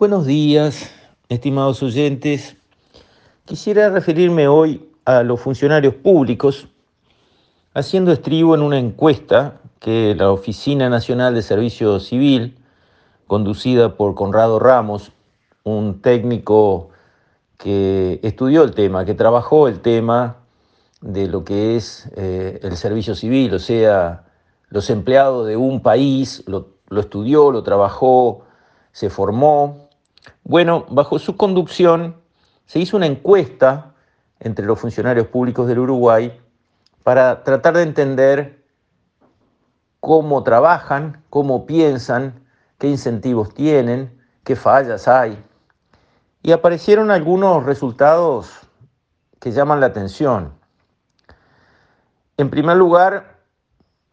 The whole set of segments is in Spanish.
Buenos días, estimados oyentes. Quisiera referirme hoy a los funcionarios públicos, haciendo estribo en una encuesta que la Oficina Nacional de Servicio Civil, conducida por Conrado Ramos, un técnico que estudió el tema, que trabajó el tema de lo que es eh, el servicio civil, o sea, los empleados de un país, lo, lo estudió, lo trabajó, se formó, bueno, bajo su conducción se hizo una encuesta entre los funcionarios públicos del Uruguay para tratar de entender cómo trabajan, cómo piensan, qué incentivos tienen, qué fallas hay. Y aparecieron algunos resultados que llaman la atención. En primer lugar,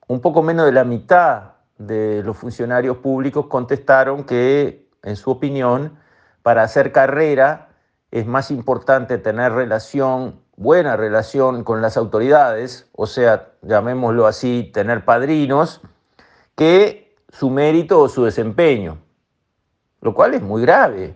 un poco menos de la mitad de los funcionarios públicos contestaron que, en su opinión, para hacer carrera es más importante tener relación, buena relación con las autoridades, o sea, llamémoslo así, tener padrinos, que su mérito o su desempeño, lo cual es muy grave.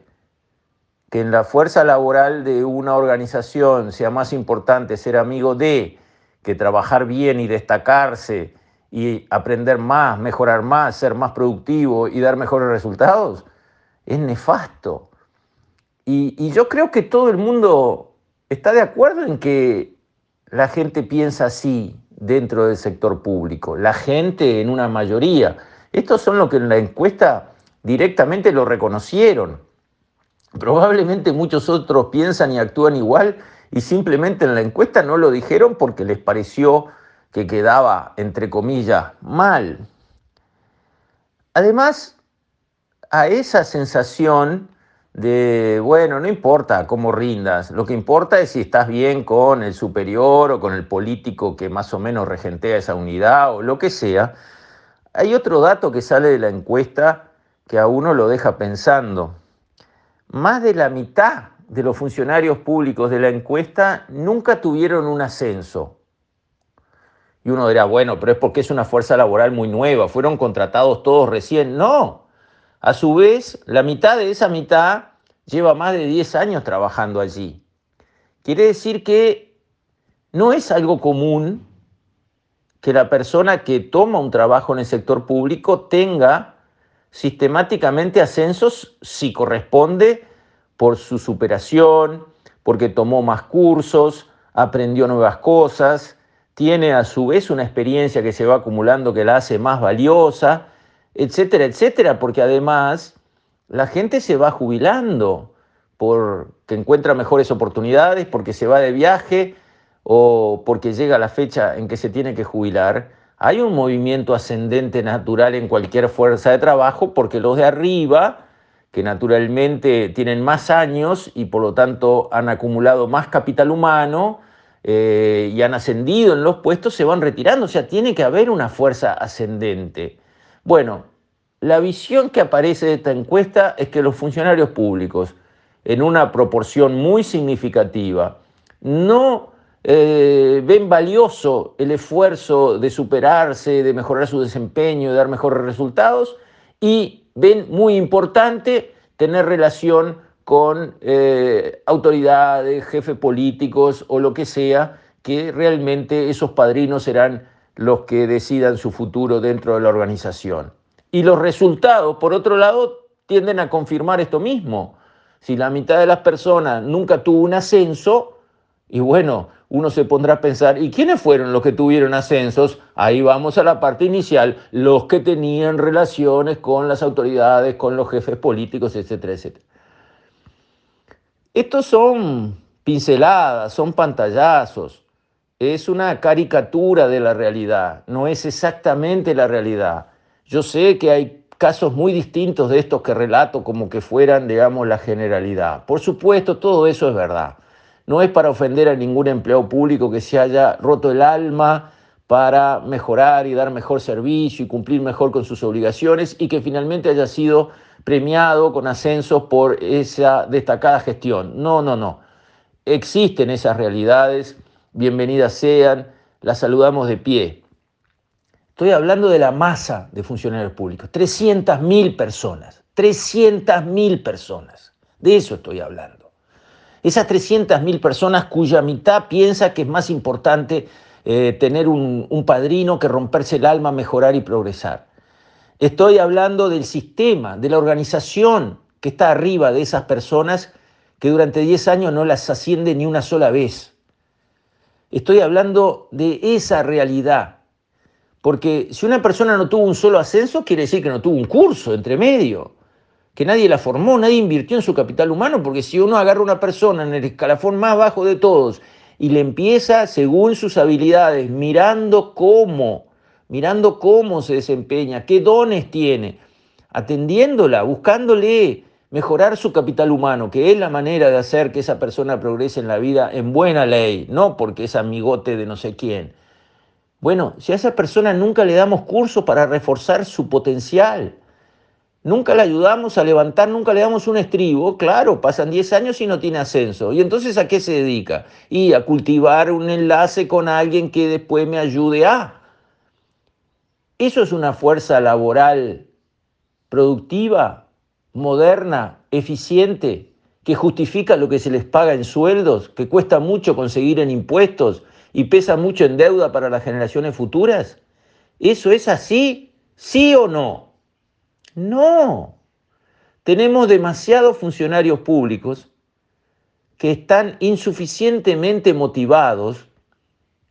Que en la fuerza laboral de una organización sea más importante ser amigo de que trabajar bien y destacarse y aprender más, mejorar más, ser más productivo y dar mejores resultados, es nefasto. Y, yo creo que todo el mundo está de acuerdo en que la gente piensa así dentro del sector público, la gente en una mayoría. Estos son los que en la encuesta directamente lo reconocieron. Probablemente muchos otros piensan y actúan igual y simplemente en la encuesta no lo dijeron porque les pareció que quedaba, entre comillas, mal. Además, a esa sensación de, bueno, no importa cómo rindas, lo que importa es si estás bien con el superior o con el político que más o menos regentea esa unidad o lo que sea. Hay otro dato que sale de la encuesta que a uno lo deja pensando. Más de la mitad de los funcionarios públicos de la encuesta nunca tuvieron un ascenso. Y uno dirá, bueno, pero es porque es una fuerza laboral muy nueva, fueron contratados todos recién. No, a su vez, la mitad de esa mitad lleva más de 10 años trabajando allí. Quiere decir que no es algo común que la persona que toma un trabajo en el sector público tenga sistemáticamente ascensos si corresponde por su superación, porque tomó más cursos, aprendió nuevas cosas, tiene a su vez una experiencia que se va acumulando que la hace más valiosa etcétera, etcétera, porque además la gente se va jubilando porque encuentra mejores oportunidades, porque se va de viaje o porque llega la fecha en que se tiene que jubilar. Hay un movimiento ascendente natural en cualquier fuerza de trabajo porque los de arriba, que naturalmente tienen más años y por lo tanto han acumulado más capital humano eh, y han ascendido en los puestos, se van retirando. O sea, tiene que haber una fuerza ascendente. Bueno, la visión que aparece de esta encuesta es que los funcionarios públicos, en una proporción muy significativa, no eh, ven valioso el esfuerzo de superarse, de mejorar su desempeño, de dar mejores resultados, y ven muy importante tener relación con eh, autoridades, jefes políticos o lo que sea, que realmente esos padrinos serán los que decidan su futuro dentro de la organización. Y los resultados, por otro lado, tienden a confirmar esto mismo. Si la mitad de las personas nunca tuvo un ascenso, y bueno, uno se pondrá a pensar, ¿y quiénes fueron los que tuvieron ascensos? Ahí vamos a la parte inicial, los que tenían relaciones con las autoridades, con los jefes políticos, etcétera, etcétera. Estos son pinceladas, son pantallazos es una caricatura de la realidad, no es exactamente la realidad. Yo sé que hay casos muy distintos de estos que relato como que fueran, digamos, la generalidad. Por supuesto, todo eso es verdad. No es para ofender a ningún empleado público que se haya roto el alma para mejorar y dar mejor servicio y cumplir mejor con sus obligaciones y que finalmente haya sido premiado con ascensos por esa destacada gestión. No, no, no. Existen esas realidades bienvenidas sean, las saludamos de pie. Estoy hablando de la masa de funcionarios públicos, 300.000 personas, 300.000 personas. De eso estoy hablando. Esas 300.000 personas cuya mitad piensa que es más importante eh, tener un, un padrino que romperse el alma, mejorar y progresar. Estoy hablando del sistema, de la organización que está arriba de esas personas que durante 10 años no las asciende ni una sola vez. Estoy hablando de esa realidad. Porque si una persona no tuvo un solo ascenso, quiere decir que no tuvo un curso entre medio, que nadie la formó, nadie invirtió en su capital humano, porque si uno agarra a una persona en el escalafón más bajo de todos y le empieza según sus habilidades, mirando cómo, mirando cómo se desempeña, qué dones tiene, atendiéndola, buscándole mejorar su capital humano, que es la manera de hacer que esa persona progrese en la vida en buena ley, no porque es amigote de no sé quién. Bueno, si a esa persona nunca le damos curso para reforzar su potencial, nunca le ayudamos a levantar, nunca le damos un estribo, claro, pasan 10 años y no tiene ascenso. ¿Y entonces a qué se dedica? Y a cultivar un enlace con alguien que después me ayude a. Eso es una fuerza laboral productiva, moderna, eficiente, que justifica lo que se les paga en sueldos, que cuesta mucho conseguir en impuestos y pesa mucho en deuda para las generaciones futuras? ¿Eso es así? ¿Sí o no? No. Tenemos demasiados funcionarios públicos que están insuficientemente motivados,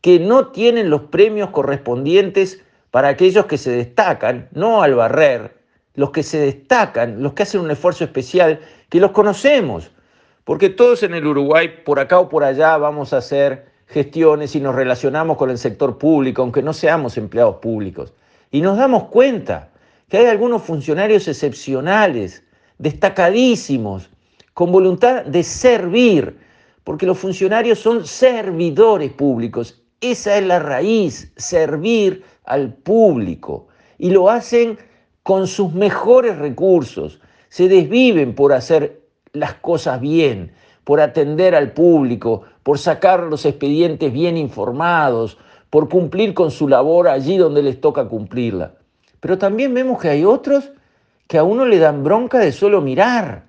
que no tienen los premios correspondientes para aquellos que se destacan, no al barrer, los que se destacan, los que hacen un esfuerzo especial, que los conocemos, porque todos en el Uruguay, por acá o por allá, vamos a hacer gestiones y nos relacionamos con el sector público, aunque no seamos empleados públicos. Y nos damos cuenta que hay algunos funcionarios excepcionales, destacadísimos, con voluntad de servir, porque los funcionarios son servidores públicos. Esa es la raíz, servir al público. Y lo hacen con sus mejores recursos, se desviven por hacer las cosas bien, por atender al público, por sacar los expedientes bien informados, por cumplir con su labor allí donde les toca cumplirla. Pero también vemos que hay otros que a uno le dan bronca de solo mirar.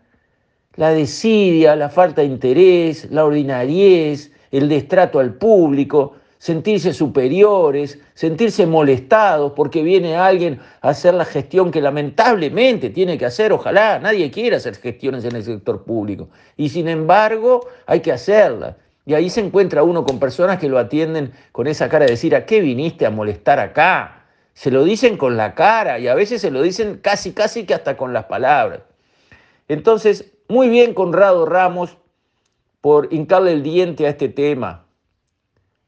La desidia, la falta de interés, la ordinariez, el destrato al público, sentirse superiores, sentirse molestados porque viene alguien a hacer la gestión que lamentablemente tiene que hacer, ojalá, nadie quiera hacer gestiones en el sector público. Y sin embargo, hay que hacerlas. Y ahí se encuentra uno con personas que lo atienden con esa cara de decir, ¿a qué viniste a molestar acá? Se lo dicen con la cara y a veces se lo dicen casi, casi que hasta con las palabras. Entonces, muy bien Conrado Ramos por hincarle el diente a este tema,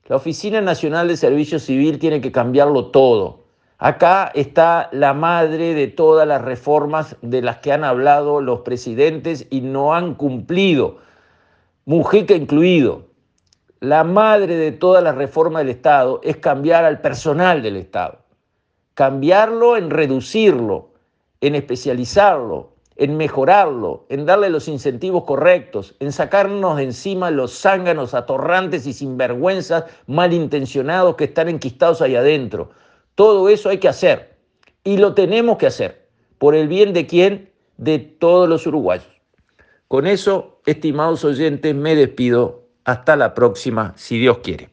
la Oficina Nacional de Servicio Civil tiene que cambiarlo todo. Acá está la madre de todas las reformas de las que han hablado los presidentes y no han cumplido, Mujica incluido. La madre de todas las reformas del Estado es cambiar al personal del Estado, cambiarlo en reducirlo, en especializarlo, en mejorarlo, en darle los incentivos correctos, en sacarnos de encima los zánganos atorrantes y sinvergüenzas malintencionados que están enquistados ahí adentro. Todo eso hay que hacer y lo tenemos que hacer por el bien de quién? De todos los uruguayos. Con eso, estimados oyentes, me despido. Hasta la próxima, si Dios quiere.